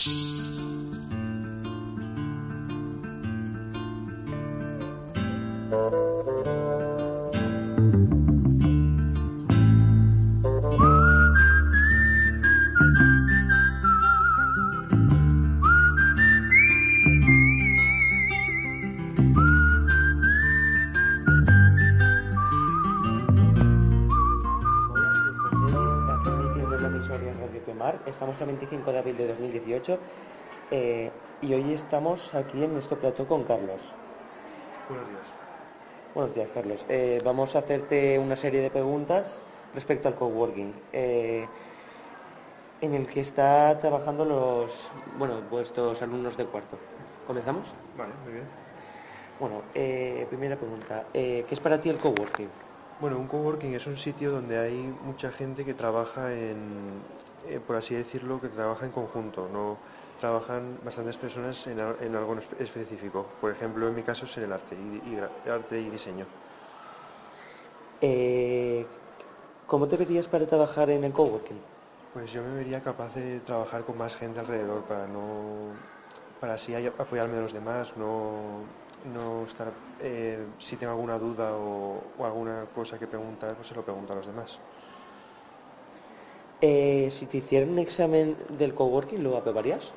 Thank you. Estamos a 25 de abril de 2018 eh, y hoy estamos aquí en nuestro plató con Carlos. Buenos días. Buenos días, Carlos. Eh, vamos a hacerte una serie de preguntas respecto al coworking, eh, en el que está trabajando los, bueno, vuestros alumnos de cuarto. ¿Comenzamos? Vale, muy bien. Bueno, primera pregunta. ¿Qué es para ti el coworking? Bueno, un coworking es un sitio donde hay mucha gente que trabaja en, eh, por así decirlo, que trabaja en conjunto, no trabajan bastantes personas en, algo específico. Por ejemplo, en mi caso es en el arte y, arte y diseño. Eh, ¿Cómo te verías para trabajar en el coworking? Pues yo me vería capaz de trabajar con más gente alrededor para no para así apoyarme a los demás, no, no estar eh, si tengo alguna duda o, o, alguna cosa que preguntar, pues se lo pregunto a los demás. Eh, si te hicieran un examen del coworking, ¿lo aprobarías?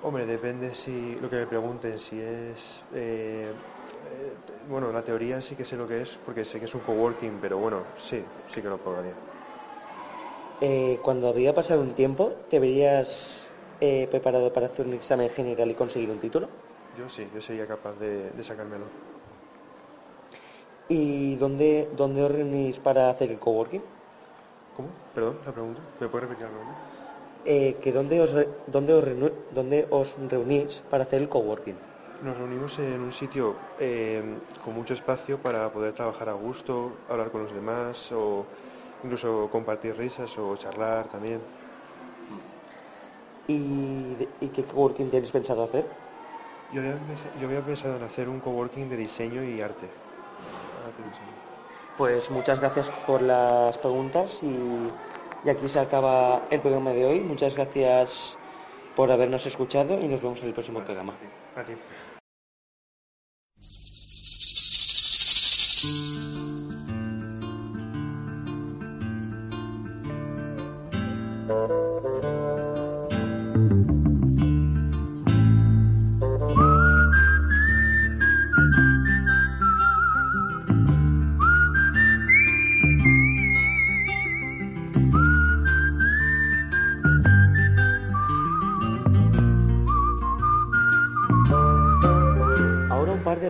Hombre, depende si lo que me pregunten, si es... Eh, eh, bueno, la teoría sí que sé lo que es, porque sé que es un coworking, pero bueno, sí, sí que lo aprobaría. cuando había pasado un tiempo, ¿te verías preparado para hacer un examen general y conseguir un título? Yo sí, yo sería capaz de, sacármelo. ¿Y dónde, dónde os reunís para hacer el coworking? ¿Cómo? Perdón, la pregunta. ¿Me puedes repetir la eh, que dónde os, dónde, os dónde os reunís para hacer el coworking. Nos reunimos en un sitio eh, con mucho espacio para poder trabajar a gusto, hablar con los demás o incluso compartir risas o charlar también. ¿Y, qué coworking tienes pensado hacer? Yo había, yo había pensado en hacer un coworking de diseño y arte. Pues muchas gracias por las preguntas y, aquí se acaba el programa de hoy. Muchas gracias por habernos escuchado y nos vemos en el próximo programa.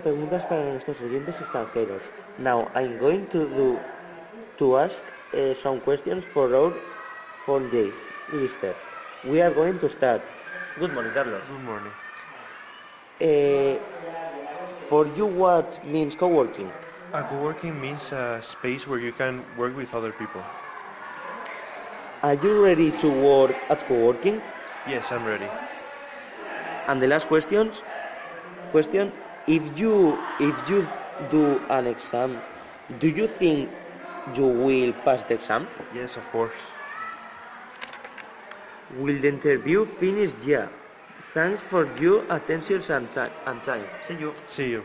Preguntas para nuestros oyentes extranjeros. Now I'm going to do to ask uh, some questions for our for the listeners. We are going to start. Good morning, Carlos. Good morning. Uh, for you, what means co-working? A co-working means a space where you can work with other people. Are you ready to work at co-working? Yes, I'm ready. And the last questions, question, if you if you do an exam, do you think you will pass the exam? Yes, of course. Will the interview finish? Yeah. Thanks for your attention and time. See you. See you.